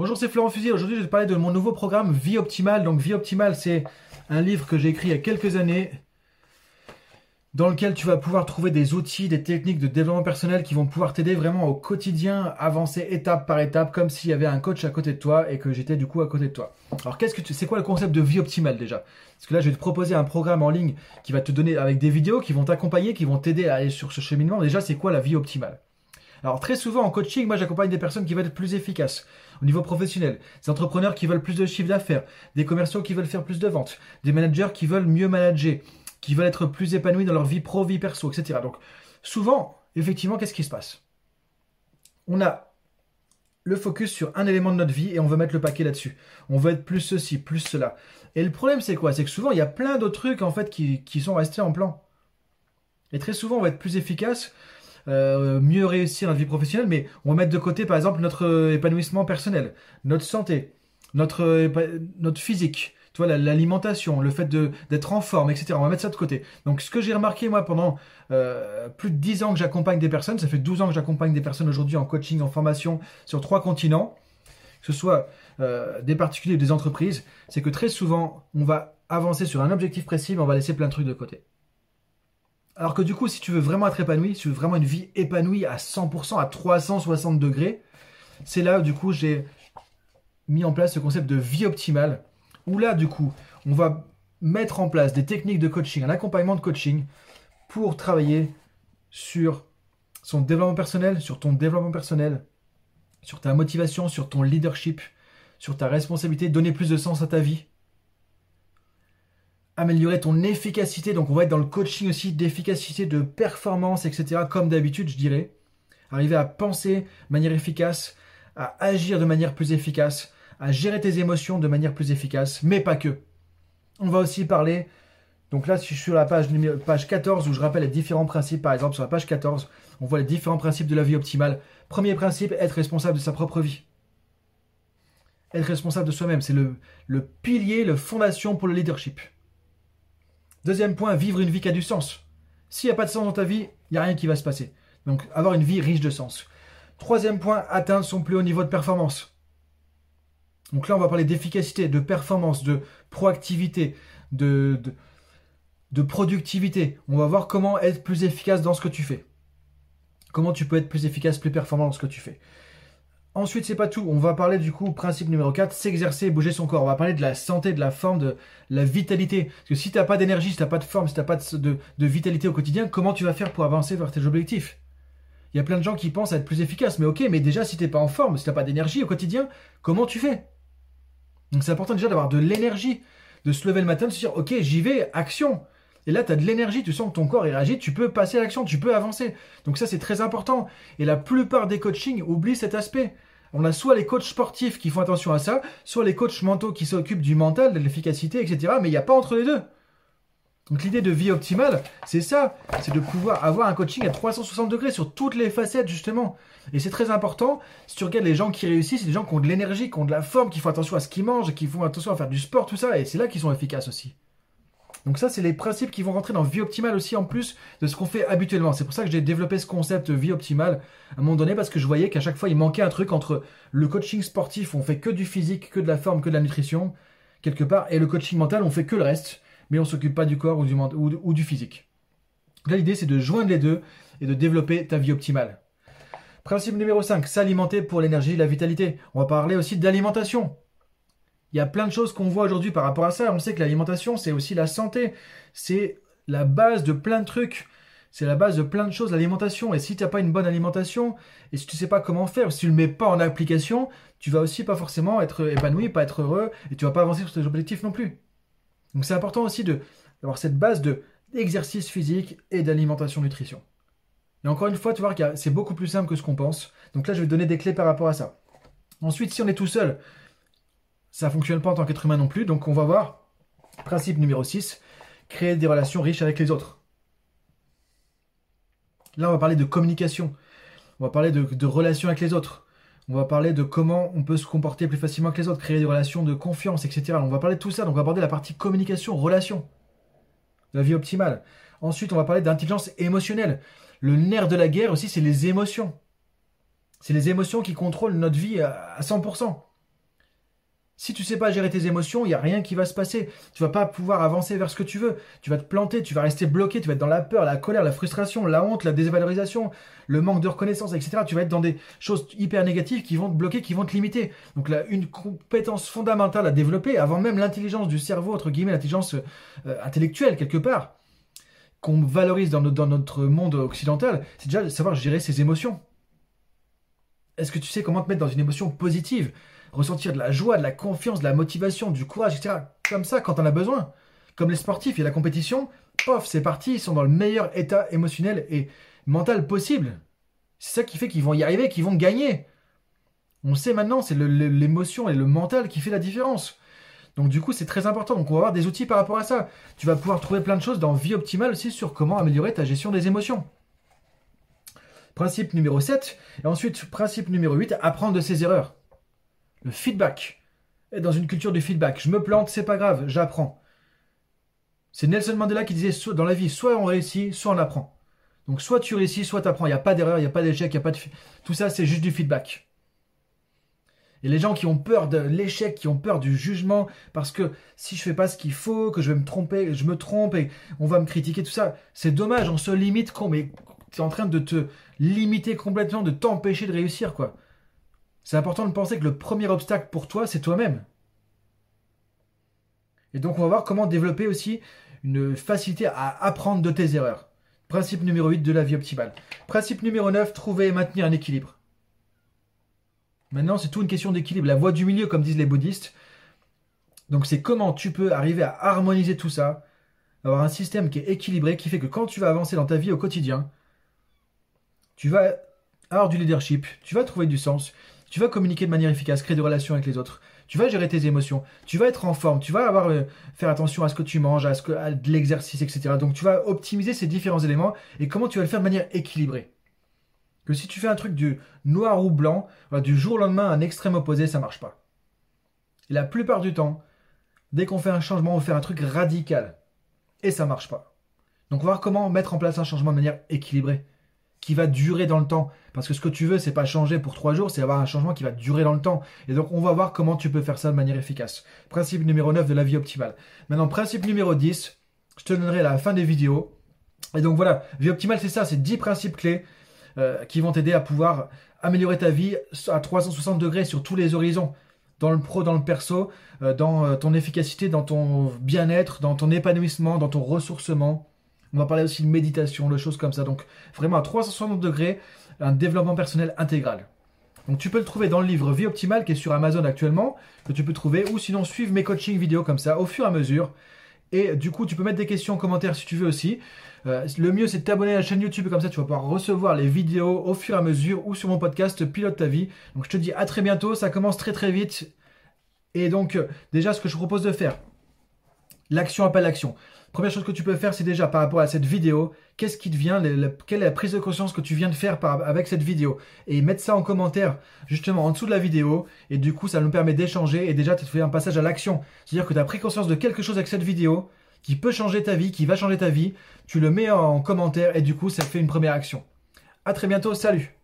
Bonjour, c'est Florent Fusil. Aujourd'hui, je vais te parler de mon nouveau programme Vie Optimale. Donc, Vie Optimale, c'est un livre que j'ai écrit il y a quelques années dans lequel tu vas pouvoir trouver des outils, des techniques de développement personnel qui vont pouvoir t'aider vraiment au quotidien, avancer étape par étape, comme s'il y avait un coach à côté de toi et que j'étais du coup à côté de toi. Alors, c'est quoi le concept de vie optimale déjà? Parce que là, je vais te proposer un programme en ligne qui va te donner avec des vidéos qui vont t'accompagner, qui vont t'aider à aller sur ce cheminement. Déjà, c'est quoi la vie optimale? Alors très souvent en coaching, moi j'accompagne des personnes qui veulent être plus efficaces au niveau professionnel, des entrepreneurs qui veulent plus de chiffre d'affaires, des commerciaux qui veulent faire plus de ventes, des managers qui veulent mieux manager, qui veulent être plus épanouis dans leur vie pro, vie perso, etc. Donc souvent, effectivement, qu'est-ce qui se passe? On a le focus sur un élément de notre vie et on veut mettre le paquet là-dessus. On veut être plus ceci, plus cela. Et le problème c'est quoi? C'est que souvent il y a plein d'autres trucs en fait qui, qui sont restés en plan. Et très souvent on va être plus efficace euh, mieux réussir notre vie professionnelle, mais on va mettre de côté par exemple notre épanouissement personnel, notre santé, notre, notre physique, tu vois, l'alimentation, le fait d'être en forme, etc. On va mettre ça de côté. Donc ce que j'ai remarqué moi pendant euh, plus de 10 ans que j'accompagne des personnes, ça fait 12 ans que j'accompagne des personnes aujourd'hui en coaching, en formation sur trois continents, que ce soit euh, des particuliers ou des entreprises, c'est que très souvent on va avancer sur un objectif précis, mais on va laisser plein de trucs de côté. Alors que du coup, si tu veux vraiment être épanoui, si tu veux vraiment une vie épanouie à 100%, à 360 degrés, c'est là du coup j'ai mis en place ce concept de vie optimale, où là du coup, on va mettre en place des techniques de coaching, un accompagnement de coaching pour travailler sur son développement personnel, sur ton développement personnel, sur ta motivation, sur ton leadership, sur ta responsabilité, donner plus de sens à ta vie, améliorer ton efficacité. Donc on va être dans le coaching aussi d'efficacité, de performance, etc. Comme d'habitude, je dirais. Arriver à penser de manière efficace, à agir de manière plus efficace, à gérer tes émotions de manière plus efficace, mais pas que. On va aussi parler, donc là je suis sur la page, page 14 où je rappelle les différents principes, par exemple sur la page 14, on voit les différents principes de la vie optimale. Premier principe, être responsable de sa propre vie. Être responsable de soi-même, c'est le, le pilier, le fondation pour le leadership. Deuxième point, vivre une vie qui a du sens. S'il n'y a pas de sens dans ta vie, il n'y a rien qui va se passer. Donc avoir une vie riche de sens. Troisième point, atteindre son plus haut niveau de performance. Donc là, on va parler d'efficacité, de performance, de proactivité, de, productivité. On va voir comment être plus efficace dans ce que tu fais. Comment tu peux être plus efficace, plus performant dans ce que tu fais. Ensuite, c'est pas tout. On va parler du coup, principe numéro 4, s'exercer, bouger son corps. On va parler de la santé, de la forme, de la vitalité. Parce que si tu n'as pas d'énergie, si tu n'as pas de forme, si tu n'as pas de, vitalité au quotidien, comment tu vas faire pour avancer vers tes objectifs? Il y a plein de gens qui pensent à être plus efficace. Mais ok, mais déjà, si tu n'es pas en forme, si tu n'as pas d'énergie au quotidien, comment tu fais? Donc c'est important déjà d'avoir de l'énergie, de se lever le matin, de se dire, ok, j'y vais, action. Et là, tu as de l'énergie, tu sens que ton corps réagit, tu peux passer à l'action, tu peux avancer. Donc ça, c'est très important. Et la plupart des coachings oublient cet aspect. On a soit les coachs sportifs qui font attention à ça, soit les coachs mentaux qui s'occupent du mental, de l'efficacité, etc. Mais il n'y a pas entre les deux. Donc l'idée de vie optimale, c'est ça, c'est de pouvoir avoir un coaching à 360 degrés sur toutes les facettes justement. Et c'est très important, si tu regardes les gens qui réussissent, c'est des gens qui ont de l'énergie, qui ont de la forme, qui font attention à ce qu'ils mangent, qui font attention à faire du sport, tout ça, et c'est là qu'ils sont efficaces aussi. Donc ça, c'est les principes qui vont rentrer dans vie optimale aussi en plus de ce qu'on fait habituellement. C'est pour ça que j'ai développé ce concept vie optimale à un moment donné parce que je voyais qu'à chaque fois, il manquait un truc entre le coaching sportif, on fait que du physique, que de la forme, que de la nutrition, quelque part, et le coaching mental, on fait que le reste, mais on s'occupe pas du corps ou du, ou du physique. Là, l'idée, c'est de joindre les deux et de développer ta vie optimale. Principe numéro 5, s'alimenter pour l'énergie et la vitalité. On va parler aussi d'alimentation. Il y a plein de choses qu'on voit aujourd'hui par rapport à ça. On sait que l'alimentation, c'est aussi la santé. C'est la base de plein de trucs. C'est la base de plein de choses, l'alimentation. Et si tu n'as pas une bonne alimentation, et si tu ne sais pas comment faire, si tu ne le mets pas en application, tu vas aussi pas forcément être épanoui, pas être heureux, et tu vas pas avancer sur tes objectifs non plus. Donc c'est important aussi d'avoir cette base de d'exercice physique et d'alimentation nutrition. Et encore une fois, tu vois que c'est beaucoup plus simple que ce qu'on pense. Donc là, je vais te donner des clés par rapport à ça. Ensuite, si on est tout seul, ça fonctionne pas en tant qu'être humain non plus. Donc on va voir, principe numéro 6, créer des relations riches avec les autres. Là, on va parler de communication. On va parler de, relations avec les autres. On va parler de comment on peut se comporter plus facilement que les autres, créer des relations de confiance, etc. On va parler de tout ça. Donc on va aborder la partie communication, relation. La vie optimale. Ensuite, on va parler d'intelligence émotionnelle. Le nerf de la guerre aussi, c'est les émotions. C'est les émotions qui contrôlent notre vie à 100%. Si tu sais pas gérer tes émotions, il n'y a rien qui va se passer. Tu vas pas pouvoir avancer vers ce que tu veux. Tu vas te planter, tu vas rester bloqué, tu vas être dans la peur, la colère, la frustration, la honte, la dévalorisation, le manque de reconnaissance, etc. Tu vas être dans des choses hyper négatives qui vont te bloquer, qui vont te limiter. Donc une compétence fondamentale à développer, avant même l'intelligence du cerveau, entre guillemets, l'intelligence euh, intellectuelle quelque part, qu'on valorise dans notre monde occidental, c'est déjà de savoir gérer ses émotions. Est-ce que tu sais comment te mettre dans une émotion positive? Ressentir de la joie, de la confiance, de la motivation, du courage, etc. Comme ça, quand on a besoin. Comme les sportifs et la compétition, pof, c'est parti, ils sont dans le meilleur état émotionnel et mental possible. C'est ça qui fait qu'ils vont y arriver, qu'ils vont gagner. On sait maintenant, c'est l'émotion et le mental qui fait la différence. Donc du coup, c'est très important. Donc on va avoir des outils par rapport à ça. Tu vas pouvoir trouver plein de choses dans Vie Optimale aussi sur comment améliorer ta gestion des émotions. Principe numéro 7. Et ensuite, principe numéro 8, apprendre de ses erreurs. Le feedback. Et dans une culture du feedback. Je me plante, c'est pas grave, j'apprends. C'est Nelson Mandela qui disait dans la vie, soit on réussit, soit on apprend. Donc soit tu réussis, soit tu apprends. Il n'y a pas d'erreur, il n'y a pas d'échec, il n'y a pas de... Tout ça, c'est juste du feedback. Et les gens qui ont peur de l'échec, qui ont peur du jugement, parce que si je fais pas ce qu'il faut, que je vais me tromper, je me trompe et on va me critiquer, tout ça, c'est dommage, on se limite, mais es en train de te limiter complètement, de t'empêcher de réussir, quoi. C'est important de penser que le premier obstacle pour toi, c'est toi-même. Et donc on va voir comment développer aussi une facilité à apprendre de tes erreurs. Principe numéro 8 de la vie optimale. Principe numéro 9, trouver et maintenir un équilibre. Maintenant, c'est tout une question d'équilibre. La voie du milieu, comme disent les bouddhistes. Donc c'est comment tu peux arriver à harmoniser tout ça, avoir un système qui est équilibré, qui fait que quand tu vas avancer dans ta vie au quotidien, tu vas avoir du leadership, tu vas trouver du sens, tu vas communiquer de manière efficace, créer des relations avec les autres. Tu vas gérer tes émotions. Tu vas être en forme. Tu vas avoir euh, faire attention à ce que tu manges, à ce que de l'exercice, etc. Donc tu vas optimiser ces différents éléments et comment tu vas le faire de manière équilibrée. Que si tu fais un truc du noir ou blanc, du jour au lendemain, un extrême opposé, ça marche pas. Et la plupart du temps, dès qu'on fait un changement, on fait un truc radical. Et ça marche pas. Donc voir comment mettre en place un changement de manière équilibrée qui va durer dans le temps. Parce que ce que tu veux, c'est pas changer pour trois jours, c'est avoir un changement qui va durer dans le temps. Et donc, on va voir comment tu peux faire ça de manière efficace. Principe numéro 9 de la vie optimale. Maintenant, principe numéro 10, je te donnerai à la fin des vidéos. Et donc voilà, vie optimale, c'est ça, c'est 10 principes clés euh, qui vont t'aider à pouvoir améliorer ta vie à 360 degrés sur tous les horizons. Dans le pro, dans le perso, euh, dans euh, ton efficacité, dans ton bien-être, dans ton épanouissement, dans ton ressourcement, on va parler aussi de méditation, de choses comme ça. Donc vraiment à 360 degrés, un développement personnel intégral. Donc tu peux le trouver dans le livre Vie Optimale qui est sur Amazon actuellement, que tu peux trouver, ou sinon suivre mes coachings vidéo comme ça au fur et à mesure. Et du coup, tu peux mettre des questions en commentaire si tu veux aussi. Euh, le mieux, c'est de t'abonner à la chaîne YouTube, comme ça tu vas pouvoir recevoir les vidéos au fur et à mesure ou sur mon podcast Pilote ta vie. Donc je te dis à très bientôt, ça commence très très vite. Et donc, euh, déjà, ce que je propose de faire, l'action appelle l'action. Première chose que tu peux faire, c'est déjà par rapport à cette vidéo, qu'est-ce qui te vient, quelle est la prise de conscience que tu viens de faire avec cette vidéo Et mettre ça en commentaire justement en dessous de la vidéo, et du coup ça nous permet d'échanger, et déjà tu fais un passage à l'action. C'est-à-dire que tu as pris conscience de quelque chose avec cette vidéo, qui peut changer ta vie, qui va changer ta vie, tu le mets en commentaire, et du coup ça fait une première action. A très bientôt, salut